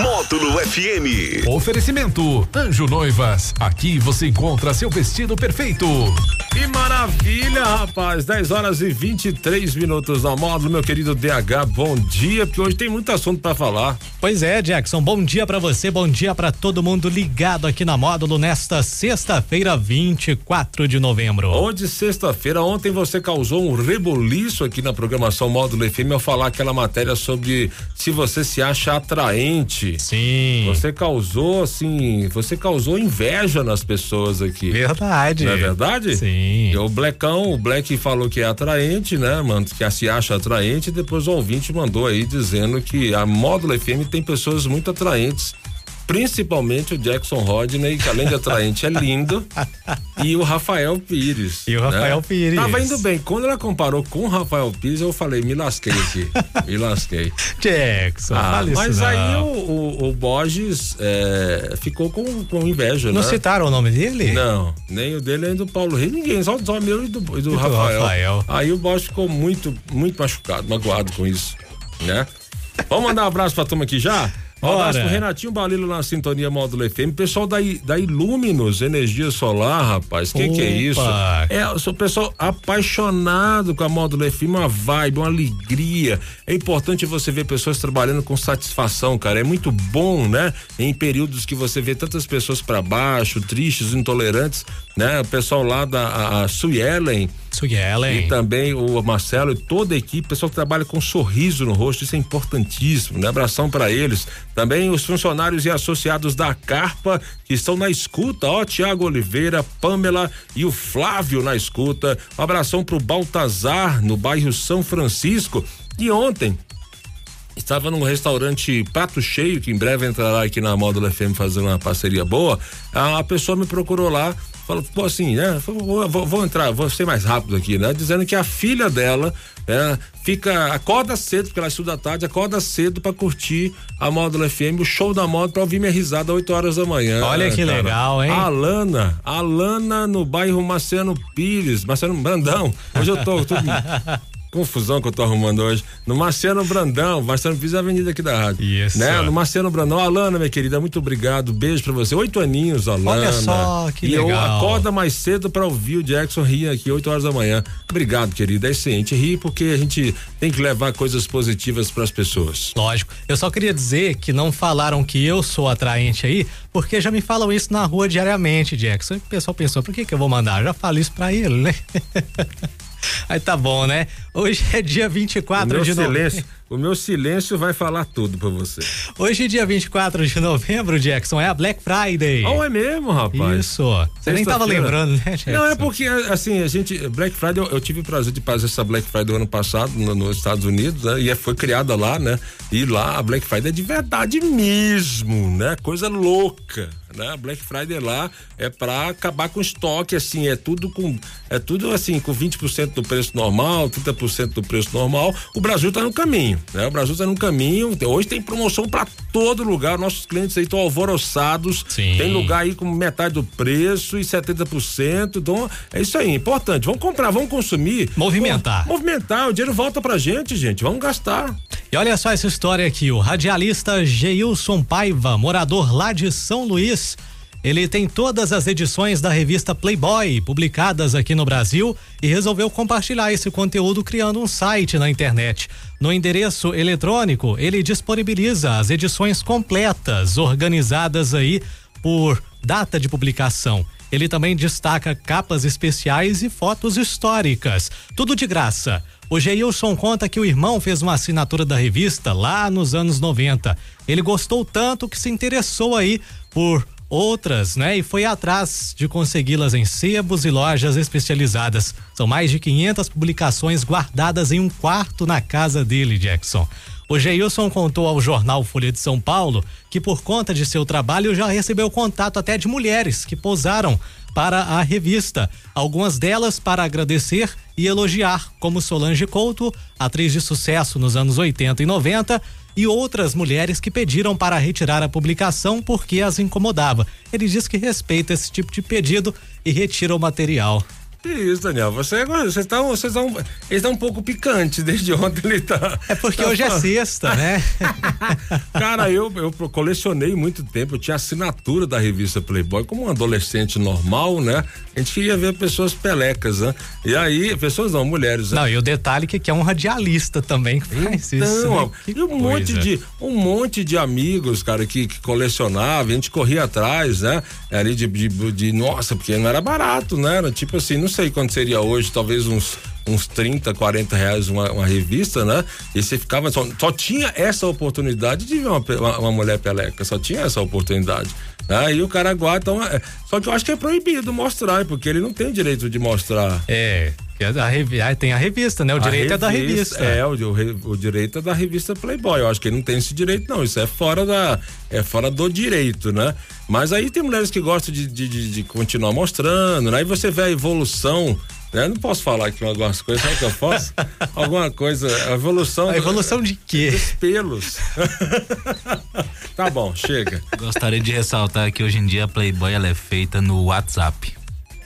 Módulo FM. Oferecimento Anjo Noivas. Aqui você encontra seu vestido perfeito. Que maravilha, rapaz. 10 horas e 23 minutos na módulo, meu querido DH. Bom dia, porque hoje tem muito assunto para falar. Pois é, Jackson. Bom dia para você, bom dia para todo mundo ligado aqui na módulo nesta sexta-feira, 24 de novembro. Hoje, sexta-feira, ontem você causou um reboliço aqui na programação Módulo FM ao falar aquela matéria sobre se você se acha atraente. Sim. Você causou, assim, você causou inveja nas pessoas aqui. Verdade. Não é verdade? Sim. E o Blackão, o Black falou que é atraente, né, mano? Que se acha atraente, e depois o ouvinte mandou aí dizendo que a Módulo FM tem pessoas muito atraentes. Principalmente o Jackson Rodney, que além de atraente é lindo, e o Rafael Pires. E o Rafael né? Pires. Tava indo bem. Quando ela comparou com o Rafael Pires, eu falei, me lasquei aqui. me lasquei. Jackson, Ah, mas não. aí o, o, o Borges é, ficou com, com inveja, Não né? citaram o nome dele? Não, nem o dele nem do Paulo Rei, ninguém, só, só meu e do, e do do Rafael. Rafael. Aí o Bosch ficou muito, muito machucado, magoado com isso, né? Vamos mandar um abraço pra turma aqui já? Um abraço pro Renatinho Balilo na Sintonia Módulo FM, pessoal da, I- da Iluminos Energia Solar, rapaz, que que é isso? Opa. É, eu sou pessoal apaixonado com a Módulo FM, uma vibe, uma alegria. É importante você ver pessoas trabalhando com satisfação, cara. É muito bom, né? Em períodos que você vê tantas pessoas para baixo, tristes, intolerantes, né? O pessoal lá da a, a Suelen Suelen. e também o Marcelo e toda a equipe, pessoal que trabalha com sorriso no rosto, isso é importantíssimo, né? Abração para eles. Também os funcionários e associados da Carpa que estão na escuta, ó, Tiago Oliveira, Pamela e o Flávio na escuta. Um abração pro Baltazar, no bairro São Francisco. E ontem, Estava num restaurante Prato Cheio, que em breve entrará aqui na Módulo FM fazendo uma parceria boa. A, a pessoa me procurou lá, falou, pô, assim, né? Vou, vou- vou entrar, vou ser mais rápido aqui, né? Dizendo que a filha dela né, fica, acorda cedo, porque ela estuda à tarde, acorda cedo para curtir a Módulo FM, o show da Módulo, para ouvir minha risada 8 horas da manhã. Olha que cara. legal, hein? A Alana, a Alana no bairro Marciano Pires, Marciano Brandão. Hoje eu tô, tô confusão que eu tô arrumando hoje. No Marciano Brandão, Marciano Pires é a avenida aqui da rádio. Isso. Né? No Marciano Brandão, Alana, minha querida, muito obrigado. Beijo pra você. Oito aninhos, Alana. Olha só, que e eu legal. acorda mais cedo pra ouvir o Jackson rir aqui, 8 horas da manhã. Obrigado, querida. É excelente. Rir porque a gente tem que levar coisas positivas pras pessoas. Lógico. Eu só queria dizer que não falaram que eu sou atraente aí, porque já me falam isso na rua diariamente, Jackson. E o pessoal pensou, por que que eu vou mandar? Eu já falo isso pra ele, né? Aí tá bom, né? Hoje é dia O 24 meu de novembro. O meu silêncio vai falar tudo pra você. Hoje, dia 24 de novembro, Jackson, é a Black Friday. Oh, é mesmo, rapaz? Isso. Você nem tava lembrando, né, Jackson? Não, é porque, assim, a gente. Black Friday, eu, eu tive o prazer de fazer essa Black Friday ano passado no- nos Estados Unidos, né? E é- foi criada lá, né? E lá a Black Friday é de verdade mesmo, né? Coisa louca. Né? Black Friday lá é pra acabar com estoque, assim, é tudo com. É tudo assim, com 20% do preço normal, 30% do preço normal. O Brasil tá no caminho, né? O Brasil tá no caminho. Hoje tem promoção pra todo lugar. Nossos clientes aí estão alvoroçados. Sim. Tem lugar aí com metade do preço e 70%. Então, é isso aí, importante. Vamos comprar, vamos consumir. Movimentar. Movimentar, o dinheiro volta pra gente, gente. Vamos gastar. E olha só essa história aqui, o radialista Geilson Paiva, morador lá de São Luís, ele tem todas as edições da revista Playboy publicadas aqui no Brasil e resolveu compartilhar esse conteúdo criando um site na internet. No endereço eletrônico, ele disponibiliza as edições completas, organizadas aí por data de publicação. Ele também destaca capas especiais e fotos históricas. Tudo de graça. O Geilson conta que o irmão fez uma assinatura da revista lá nos anos 90. Ele gostou tanto que se interessou aí por outras, né? E foi atrás de consegui-las em sebos e lojas especializadas. São mais de 500 publicações guardadas em um quarto na casa dele, Jackson. O Geilson contou ao jornal Folha de São Paulo que, por conta de seu trabalho, já recebeu contato até de mulheres que posaram para a revista. Algumas delas para agradecer e elogiar, como Solange Couto, atriz de sucesso nos anos 80 e 90, e outras mulheres que pediram para retirar a publicação porque as incomodava. Ele diz que respeita esse tipo de pedido e retira o material. Que isso, Daniel? Você agora, vocês estão, vocês estão, eles estão um pouco picantes desde ontem ele tá. É porque tá hoje é falando. sexta, né? Cara, eu, eu colecionei muito tempo, eu tinha assinatura da revista Playboy, como um adolescente normal, né? A gente queria ver pessoas pelecas, né? E aí, pessoas não, mulheres. né? Não, e o detalhe que, que é um radialista também que faz isso. Então, né? ó, Que e um monte coisa. de um monte de amigos, cara, que, que colecionava, a gente corria atrás, né? Ali de, de, de- nossa, porque não era barato, né? Era tipo assim, não sei quanto seria hoje, talvez uns uns 30, 40 reais uma, uma revista, né? E você ficava só, só tinha essa oportunidade de ver uma, uma, uma mulher peleca, só tinha essa oportunidade. Né? E o cara guarda, então, é, só que eu acho que é proibido mostrar, porque ele não tem direito de mostrar. É, que a revi... ah, tem a revista, né? O A direito é da revista. É, o, o o direito é da revista Playboy. Eu acho que ele não tem esse direito, não. Isso é fora da. É fora do direito, né? Mas aí tem mulheres que gostam de, de, de- de continuar mostrando, né? Aí você vê a evolução. Né? Não posso falar aqui algumas coisas, sabe o que eu posso? Alguma coisa, a evolução. A do- evolução de quê? dos pelos. tá bom, chega. Gostaria de ressaltar que hoje em dia a Playboy ela é feita no WhatsApp.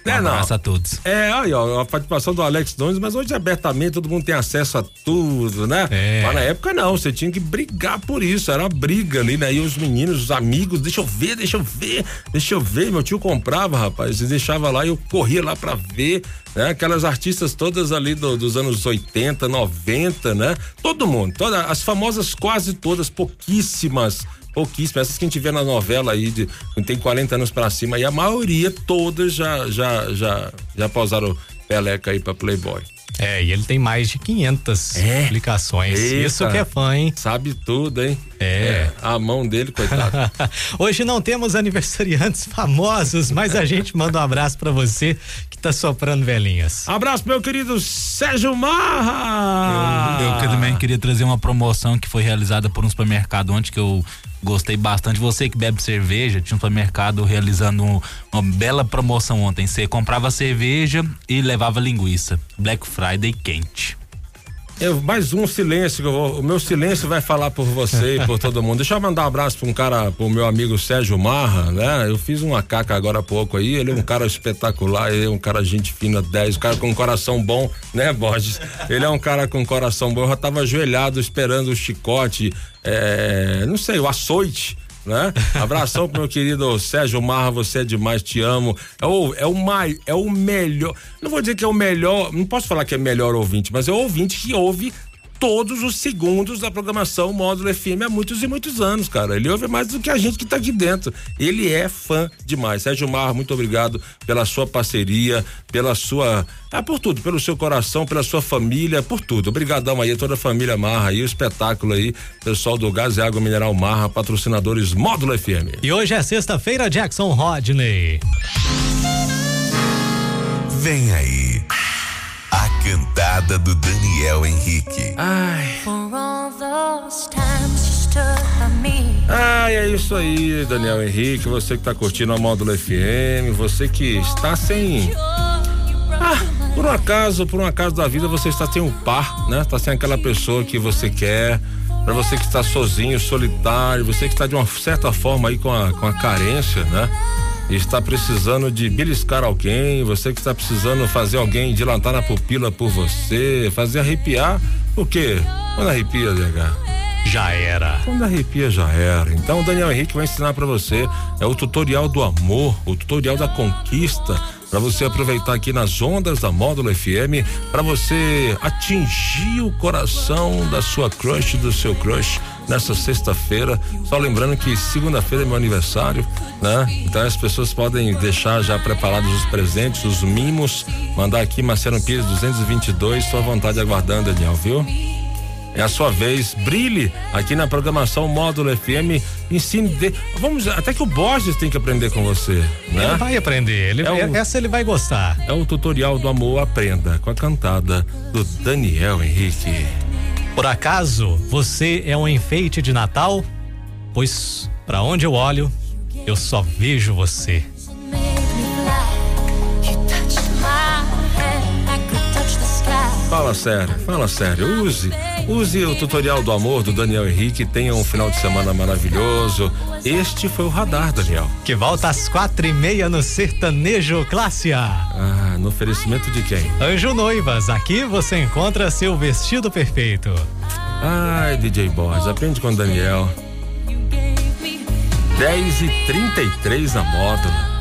Um É, não. abraço a todos. É, aí, ó, a participação do Alex Nunes, mas hoje abertamente todo mundo tem acesso a tudo, né? É. Mas na época não, você tinha que brigar por isso, era uma briga ali, né? E os meninos, os amigos, deixa eu ver, deixa eu ver, deixa eu ver. Meu tio comprava, rapaz, e deixava lá e eu corria lá pra ver, né? Aquelas artistas todas ali do- dos anos 80, 90, né? Todo mundo, toda, as famosas quase todas, pouquíssimas pouquíssimas, essas que a gente vê na novela aí, de, tem 40 anos pra cima, e a maioria, todas já, já, já, já pausaram peleca aí pra Playboy. É, e ele tem mais de 500 É? publicações. Eita. Isso que é fã, hein? Sabe tudo, hein? É. a mão dele, coitado. Hoje não temos aniversariantes famosos, mas a gente manda um abraço pra você que tá soprando velhinhas. Abraço, meu querido Sérgio Marra! Eu que também queria trazer uma promoção que foi realizada por um supermercado ontem que eu gostei bastante. Você que bebe cerveja, tinha um supermercado realizando um- uma bela promoção ontem. Você comprava cerveja e levava linguiça. Black Friday quente. Eu, mais um silêncio, vou- o meu silêncio vai falar por você e por todo mundo. Deixa eu mandar um abraço para um cara, pro meu amigo Sérgio Marra, né? Eu fiz uma caca agora há pouco aí, ele é um cara espetacular, ele é um cara gente fina 10, um cara com um coração bom, né, Borges? Ele é um cara com um coração bom, eu já tava ajoelhado esperando o chicote, é, não sei, o açoite, né? Abração pro meu querido Sérgio Marra, você é demais, te amo. É o, é o mais, é o melhor. Não vou dizer que é o melhor, não posso falar que é melhor ouvinte, mas é o ouvinte que ouve todos os segundos da programação Módulo FM há muitos e muitos anos, cara. Ele ouve mais do que a gente que tá aqui dentro. Ele é fã demais. Sérgio Marra, muito obrigado pela sua parceria, pela sua. Ah, por tudo, pelo seu coração, pela sua família, por tudo. Obrigadão aí, a toda a família Marra aí, o espetáculo aí, pessoal do Gás e Água Mineral Marra, patrocinadores Módulo FM. E hoje é sexta-feira, Jackson Rodney. Vem aí. A cantada do Daniel Henrique. Ai. Ai, é isso aí, Daniel Henrique, você que tá curtindo a Módulo FM, você que está sem. Ah, por um acaso, por um acaso da vida, você está sem um par, né? Está sem aquela pessoa que você quer. Para você que está sozinho, solitário, você que está de uma certa forma aí com a, com a carência, né? Está precisando de beliscar alguém, você que está precisando fazer alguém dilatar na pupila por você, fazer arrepiar, o quê? Quando arrepia, DH? Já era. Quando arrepia já era. Então o Daniel Henrique vai ensinar pra você é o tutorial do amor, o tutorial da conquista, Pra você aproveitar aqui nas ondas da Módulo FM, pra você atingir o coração da sua crush, do seu crush nessa sexta-feira. Só lembrando que segunda-feira é meu aniversário, né? Então as pessoas podem deixar já preparados os presentes, os mimos, mandar aqui Marcelo Pires 222, sua vontade aguardando, Daniel, viu? É a sua vez, brilhe aqui na programação Módulo FM, ensine, de, vamos, até que o Borges tem que aprender com você, Ele né? vai aprender. Ele, É o- Essa ele vai gostar. É o tutorial do amor, aprenda com a cantada do Daniel Henrique. Por acaso você é um enfeite de Natal? Pois para onde eu olho, eu só vejo você. Fala sério, fala sério, use, Use o tutorial do amor do Daniel Henrique. Tenha um final de semana maravilhoso. Este foi o radar, Daniel. Que volta às quatro e meia no Sertanejo Classe A. Ah, no oferecimento de quem? Anjo Noivas, aqui você encontra seu vestido perfeito. Ai, DJ Borges, aprende com o Daniel. 10 e 33 na módulo.